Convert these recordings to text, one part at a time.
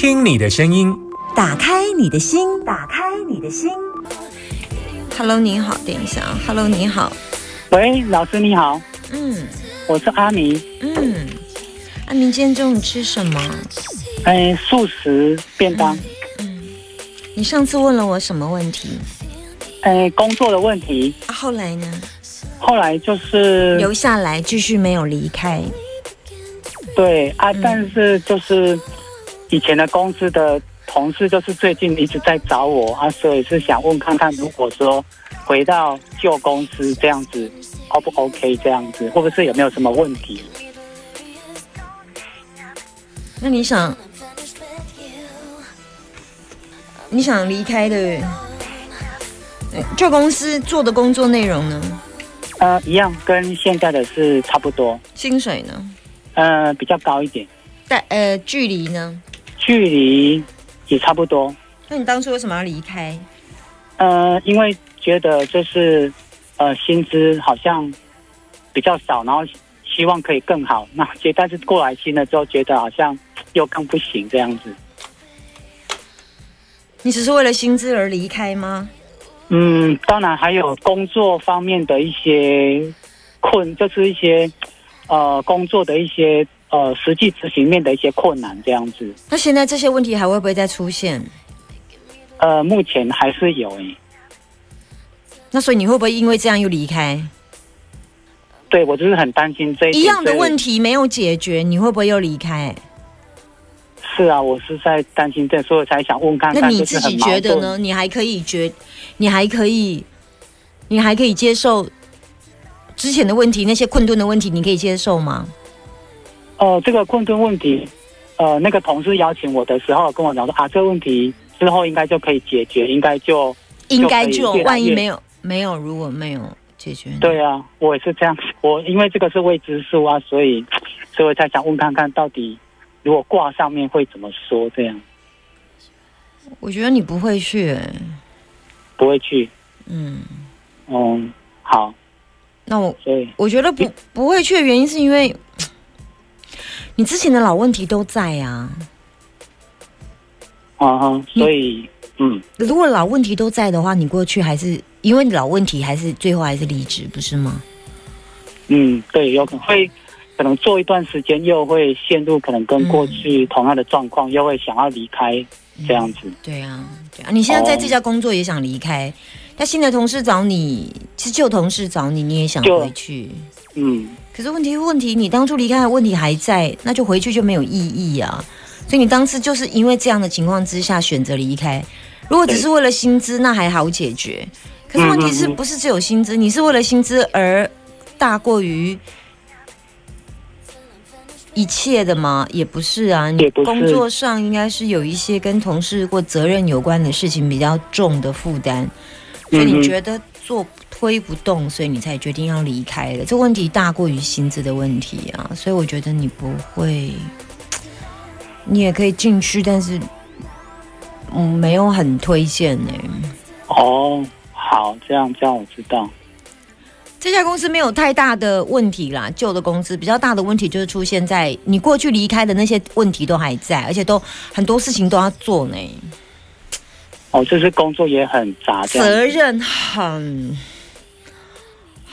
听听你的声音，打开你的心，打开你的心。Hello，你好，等一下啊。Hello，你好。喂，老师你好。嗯，我是阿明。嗯，阿明，今天中午吃什么？哎，素食便当。嗯，你上次问了我什么问题？哎，工作的问题。啊，后来呢？后来就是留下来，继续没有离开。对啊，但是就是以前的公司的同事，就是最近一直在找我啊，所以是想问看看，如果说回到旧公司这样子，O 不 OK？这样子，或者是有没有什么问题？那你想，你想离开的旧公司做的工作内容呢？呃，一样，跟现在的是差不多。薪水呢？呃，比较高一点。但呃，距离呢？距离也差不多。那你当初为什么要离开？呃，因为觉得就是呃，薪资好像比较少，然后希望可以更好。那接但是过来新了之后，觉得好像又更不行这样子。你只是为了薪资而离开吗？嗯，当然还有工作方面的一些困，就是一些呃工作的一些呃实际执行面的一些困难这样子。那现在这些问题还会不会再出现？呃，目前还是有诶。那所以你会不会因为这样又离开？对，我就是很担心这一样的问题没有解决，你会不会又离开？是啊，我是在担心这，所以才想问看看。那你自己觉得呢？你还可以觉，你还可以，你还可以接受之前的问题，那些困顿的问题，你可以接受吗？哦，这个困顿问题，呃，那个同事邀请我的时候跟我讲说啊，这个问题之后应该就可以解决，应该就应该就万一没有没有，如果没有解决，对啊，我也是这样，我因为这个是未知数啊，所以所以我才想问看看到底。如果挂上面会怎么说？这样，我觉得你不会去，不会去。嗯，哦，好。那我，对，我觉得不不会去的原因是因为你之前的老问题都在啊。啊哈，所以，嗯，如果老问题都在的话，你过去还是因为老问题，还是最后还是离职，不是吗？嗯，对，有可能会。可能做一段时间，又会陷入可能跟过去同样的状况，又会想要离开这样子。对啊，对啊，你现在在这家工作也想离开，但新的同事找你，其实旧同事找你，你也想回去。嗯。可是问题问题，你当初离开的问题还在，那就回去就没有意义啊。所以你当时就是因为这样的情况之下选择离开。如果只是为了薪资，那还好解决。可是问题是不是只有薪资？你是为了薪资而大过于？一切的吗？也不是啊，你工作上应该是有一些跟同事或责任有关的事情比较重的负担，所以你觉得做推不动，所以你才决定要离开的。这问题大过于薪资的问题啊，所以我觉得你不会，你也可以进去，但是嗯，没有很推荐呢。哦，好，这样这样我知道。这家公司没有太大的问题啦，旧的公司比较大的问题就是出现在你过去离开的那些问题都还在，而且都很多事情都要做呢。哦，就是工作也很杂，责任很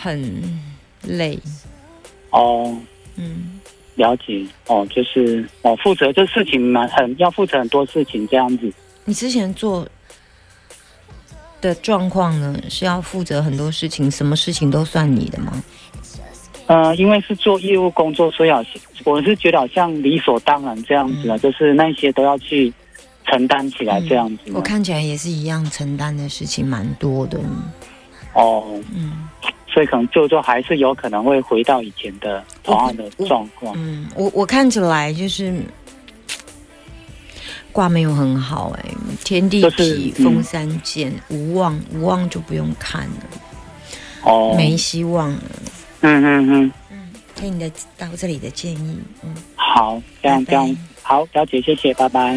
很累。哦，嗯，了解。哦，就是哦，负责这事情蛮很要负责很多事情这样子。你之前做。的状况呢，是要负责很多事情，什么事情都算你的吗？呃，因为是做业务工作，所以好像我是觉得好像理所当然这样子啊，就是那些都要去承担起来这样子。我看起来也是一样，承担的事情蛮多的。哦，嗯，所以可能就就还是有可能会回到以前的同样的状况。嗯，我我看起来就是。卦没有很好哎，天地痞，风三剑，无望无望就不用看了，哦，没希望了。嗯嗯嗯嗯，听你的到这里的建议，嗯，好，这样这样，好，了解，谢谢，拜拜。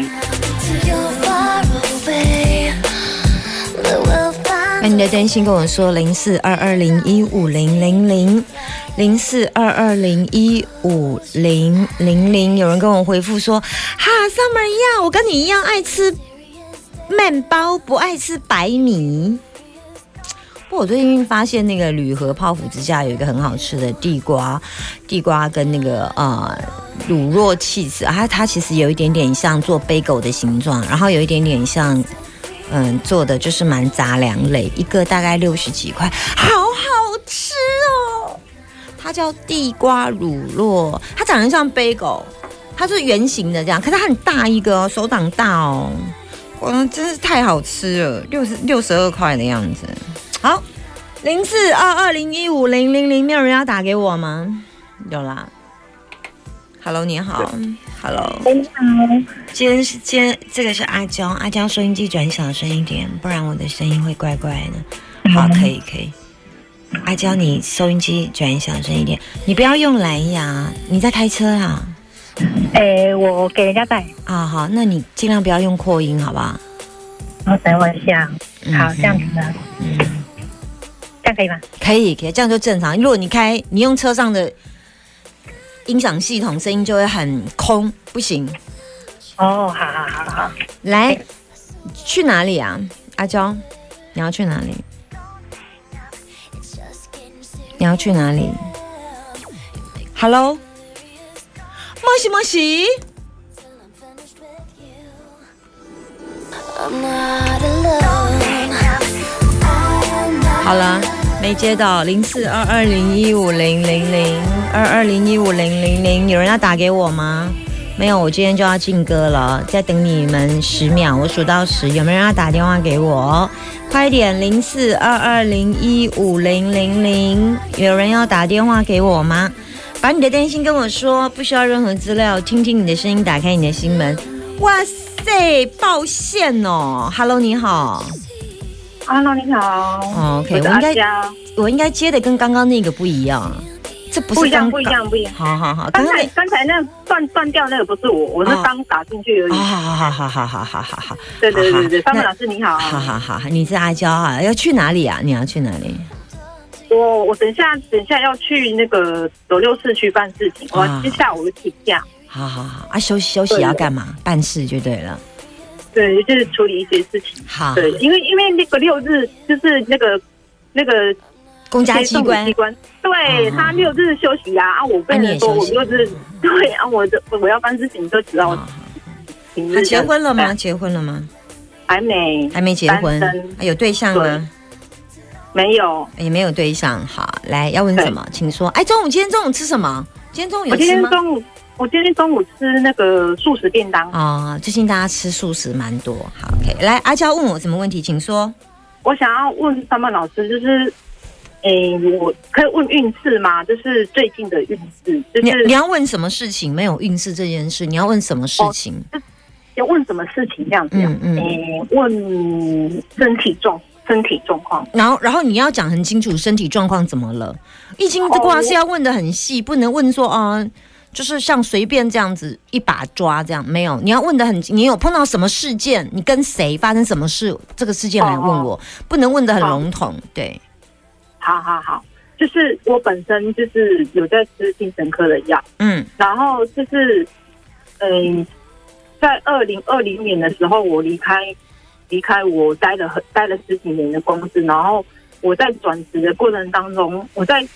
那你的担心跟我说零四二二零一五零零零。零四二二零一五零零零，有人跟我回复说：“哈，summer 一样，我跟你一样爱吃面包，不爱吃白米。”不，我最近发现那个铝盒泡芙之家有一个很好吃的地瓜，地瓜跟那个呃乳酪 cheese，它它其实有一点点像做杯狗的形状，然后有一点点像嗯做的就是蛮杂粮类，一个大概六十几块，好好吃哦。它叫地瓜乳酪，它长得像杯狗，它是圆形的这样，可是它很大一个哦，手掌大哦，哇，真是太好吃了，六十六十二块的样子。好，零四二二零一五零零零，没有人要打给我吗？有啦。Hello，你好，Hello，你好。今天是今天这个是阿娇，阿娇收音机转小声一点，不然我的声音会怪怪的。好，可以可以。阿娇，你收音机转小声一点，你不要用蓝牙，你在开车啊？哎，我给人家带。啊，好，那你尽量不要用扩音，好不好？我等我一下。好，这样子的。嗯，这样可以吗？可以，可以，这样就正常。如果你开，你用车上的音响系统，声音就会很空，不行。哦，好好好好。来，去哪里啊？阿娇，你要去哪里？你要去哪里？Hello，莫西莫西。好了，没接到零四二二零一五零零零二二零一五零零零，有人要打给我吗？没有，我今天就要进歌了，再等你们十秒，我数到十，有没有人要打电话给我？快点，零四二二零一五零零零，有人要打电话给我吗？把你的担心跟我说，不需要任何资料，听听你的声音，打开你的心门。哇塞，抱歉哦，Hello，你好，Hello，你好，OK，我应该我应该接的跟刚刚那个不一样。这不是不一样，不一样，不一样。好好好，刚才刚才那断断掉那个不是我，我是刚打进去而已。好好好好好好好好。对对对对，方老师你好。好好好，你是阿娇啊？要去哪里啊？你要去哪里？我我等下等下要去那个斗六市区办事情，我接下午请假。好好好啊，休息休息要干嘛？办事就对了。对，就是处理一些事情。好。对，因为因为那个六日就是那个那个。公家机关，机关，对他六日休息呀啊！我跟你说，我六日对啊，我的我要办事情就知道。他结婚了吗？结婚了吗？还没，还没结婚。有对象吗？没有，也没有对象。好，来要问什么，请说。哎，中午今天中午吃什么？今天中午有吃吗？我今天中午，我今天中午吃那个素食便当啊。最近大家吃素食蛮多。好，OK。来，阿娇问我什么问题，请说。我想要问三曼老师，就是。哎，我可以问运势吗？就是最近的运势，就是你要问什么事情？没有运势这件事，你要问什么事情？要问什么事情？这样子，嗯嗯，问身体状身体状况。然后，然后你要讲很清楚，身体状况怎么了？易经的卦是要问的很细，不能问说啊，就是像随便这样子一把抓这样，没有，你要问的很，你有碰到什么事件？你跟谁发生什么事？这个事件来问我，不能问的很笼统，对。好好好，就是我本身就是有在吃精神科的药，嗯，然后就是，嗯，在二零二零年的时候，我离开离开我待了很待了十几年的公司，然后我在转职的过程当中，我在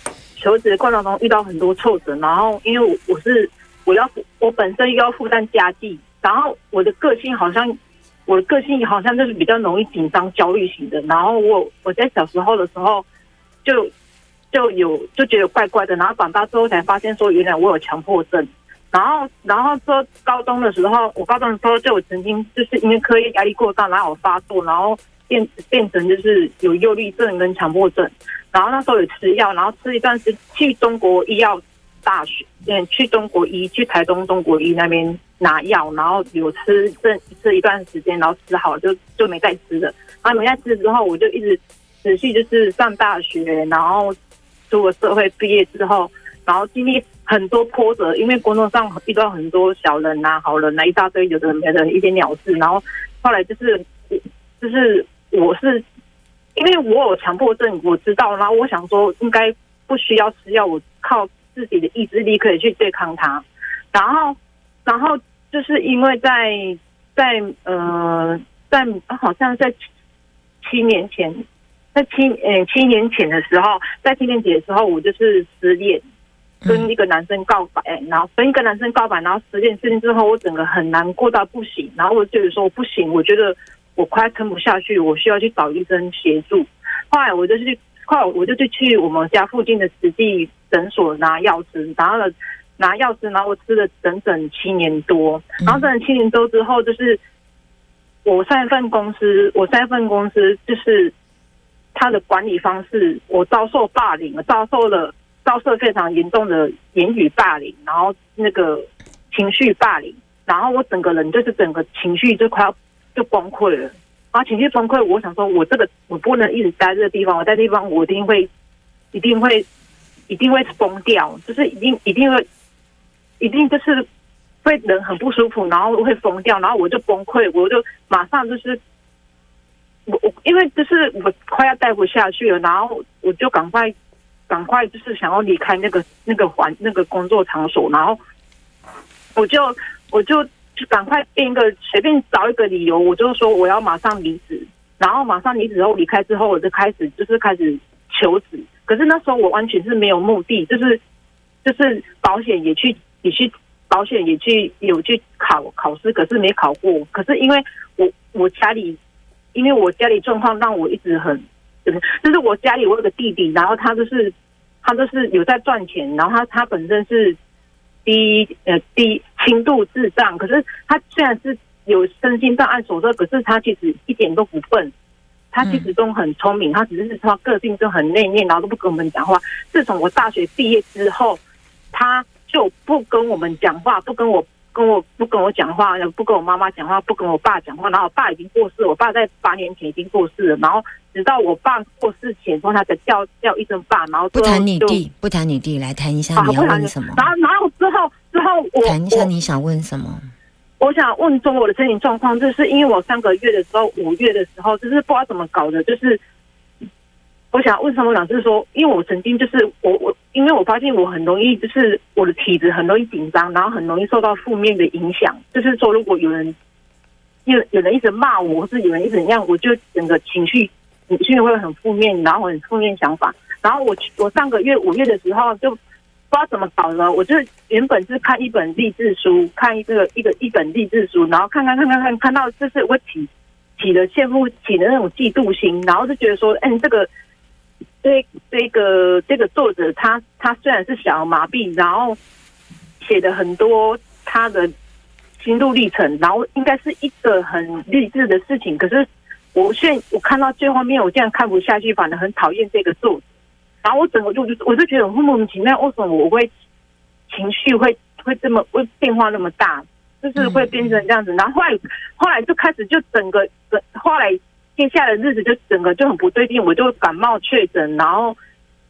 求职的过程中遇到很多挫折，然后因为我我是我要我本身又要负担家计，然后我的个性好像我的个性好像就是比较容易紧张焦虑型的，然后我我在小时候的时候。就就有就觉得怪怪的，然后长大之后才发现说，原来我有强迫症。然后，然后说高中的时候，我高中的时候就曾经就是因为课业压力过大，然后我发作，然后变变成就是有忧郁症跟强迫症。然后那时候有吃药，然后吃一段时去中国医药大学，嗯，去中国医去台东中国医那边拿药，然后有吃这吃一段时间，然后吃好就就没再吃了。然后没再吃之后，我就一直。持续就是上大学，然后出了社会毕业之后，然后经历很多波折，因为工作上遇到很多小人呐、好人呐，一大堆有的没的一些鸟事，然后后来就是就是我是因为我有强迫症，我知道，然后我想说应该不需要吃药，我靠自己的意志力可以去对抗它。然后，然后就是因为在在呃在好像在七年前，在七呃七年前的时候，在七年级的时候，我就是失恋。跟一个男生告白，然后跟一个男生告白，然后十件事情之后，我整个很难过到不行。然后我就说不行，我觉得我快撑不下去，我需要去找医生协助。后来我就去，后来我就去去我们家附近的实际诊所拿药吃，拿了拿药吃，然后我吃了整整七年多。然后整整七年多之后，就是我上一份公司，我上一份公司就是他的管理方式，我遭受霸凌，遭受了。遭受非常严重的言语霸凌，然后那个情绪霸凌，然后我整个人就是整个情绪就快要就崩溃了。然后情绪崩溃，我想说，我这个我不能一直待这个地方，我在地方我一定会一定会一定会疯掉，就是一定一定会一定就是会人很不舒服，然后会疯掉，然后我就崩溃，我就马上就是我我因为就是我快要待不下去了，然后我就赶快。赶快就是想要离开那个那个环那个工作场所，然后我就我就就赶快编一个随便找一个理由，我就说我要马上离职，然后马上离职后离开之后，我就开始就是开始求职。可是那时候我完全是没有目的，就是就是保险也去也去保险也去有去考考试，可是没考过。可是因为我我家里因为我家里状况让我一直很就是。就是我家里我有个弟弟，然后他就是他就是有在赚钱，然后他他本身是低呃低轻度智障，可是他虽然是有身心障碍所说，可是他其实一点都不笨，他其实都很聪明，他只是他个性就很内敛，然后都不跟我们讲话。自从我大学毕业之后，他就不跟我们讲话，不跟我。跟我不跟我讲话，不跟我妈妈讲话，不跟我爸讲话。然后我爸已经过世，我爸在八年前已经过世了。然后直到我爸过世前，说他才叫叫一声爸。然后不谈你弟，不谈你弟，来谈一下你要问什么。然后然后之后之后我谈一下你想问什么？我想问中我的身体状况，就是因为我上个月的时候，五月的时候，就是不知道怎么搞的，就是。我想问什么老师说，因为我曾经就是我我，因为我发现我很容易就是我的体质很容易紧张，然后很容易受到负面的影响。就是说，如果有人有有人一直骂我，或是有人一直怎样，我就整个情绪情绪会很负面，然后很负面想法。然后我我上个月五月的时候就不知道怎么搞的，我就原本是看一本励志书，看一个一个一本励志书，然后看看看看看看到就是我起起了羡慕起的那种嫉妒心，然后就觉得说，嗯，这个。这这个这个作者他他虽然是小儿麻痹，然后写的很多他的心路历程，然后应该是一个很励志的事情。可是我现我看到最后面，我竟然看不下去，反而很讨厌这个作者。然后我整个就就我就觉得很莫名其妙，为什么我会情绪会会这么会变化那么大，就是会变成这样子。然后后来后来就开始就整个后来。接下来的日子就整个就很不对劲，我就感冒确诊，然后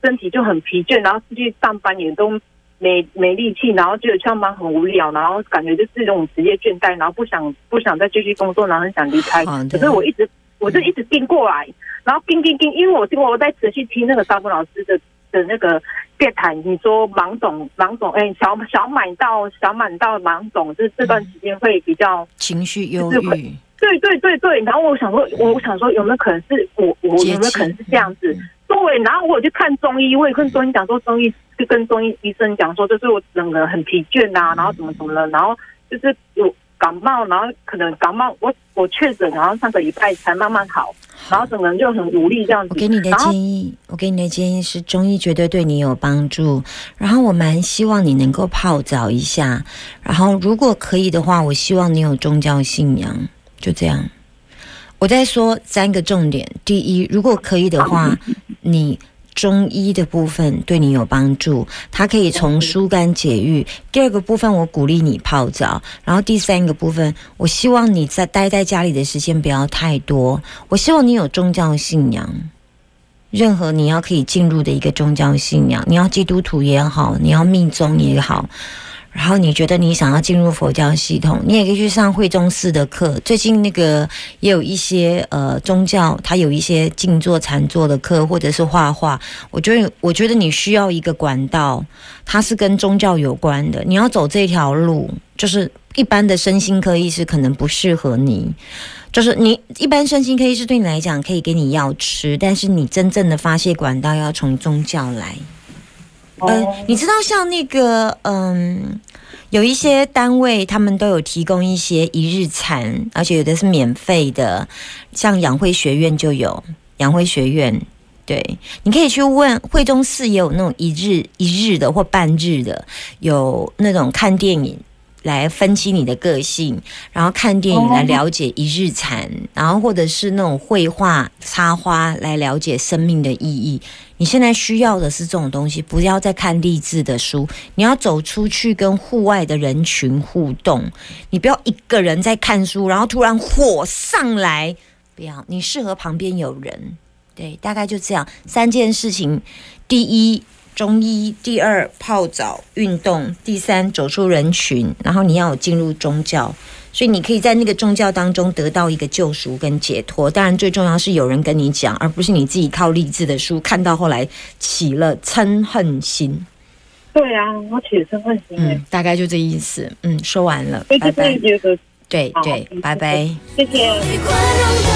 身体就很疲倦，然后出去上班也都没没力气，然后觉得上班很无聊，然后感觉就是这种职业倦怠，然后不想不想再继续工作，然后很想离开。可是我一直我就一直盯过来，然后盯盯盯，因为我听我在仔细听那个张峰老师的的那个电台，你说芒种芒种，哎，小小满到小满到芒种，就是这段时间会比较情绪忧郁。对对对对，然后我想说，我想说有没有可能是我我有没有可能是这样子？对，然后我去看中医，我也跟中医讲说，中医就跟中医医生讲说，就是我整个很疲倦呐，然后怎么怎么了，然后就是有感冒，然后可能感冒，我我确诊，然后上个礼拜才慢慢好，然后整个人就很无力这样子。我给你的建议，我给你的建议是中医绝对对你有帮助，然后我蛮希望你能够泡澡一下，然后如果可以的话，我希望你有宗教信仰。就这样，我再说三个重点。第一，如果可以的话，你中医的部分对你有帮助，它可以从疏肝解郁。第二个部分，我鼓励你泡澡。然后第三个部分，我希望你在待在家里的时间不要太多。我希望你有宗教信仰，任何你要可以进入的一个宗教信仰，你要基督徒也好，你要密宗也好。然后你觉得你想要进入佛教系统，你也可以去上慧中寺的课。最近那个也有一些呃宗教，它有一些静坐禅坐的课，或者是画画。我觉得，我觉得你需要一个管道，它是跟宗教有关的。你要走这条路，就是一般的身心科医师可能不适合你。就是你一般身心科医师对你来讲可以给你药吃，但是你真正的发泄管道要从宗教来。嗯，你知道像那个嗯，有一些单位他们都有提供一些一日餐，而且有的是免费的，像养辉学院就有养辉学院，对，你可以去问惠中寺也有那种一日一日的或半日的，有那种看电影。来分析你的个性，然后看电影来了解一日禅，然后或者是那种绘画插花来了解生命的意义。你现在需要的是这种东西，不要再看励志的书，你要走出去跟户外的人群互动。你不要一个人在看书，然后突然火上来，不要。你适合旁边有人，对，大概就这样三件事情。第一。中医，第二泡澡运动，第三走出人群，然后你要有进入宗教，所以你可以在那个宗教当中得到一个救赎跟解脱。当然，最重要是有人跟你讲，而不是你自己靠励志的书看到后来起了嗔恨心。对啊，我起了嗔恨心。嗯，大概就这意思。嗯，说完了，拜拜。对对，拜拜，谢谢。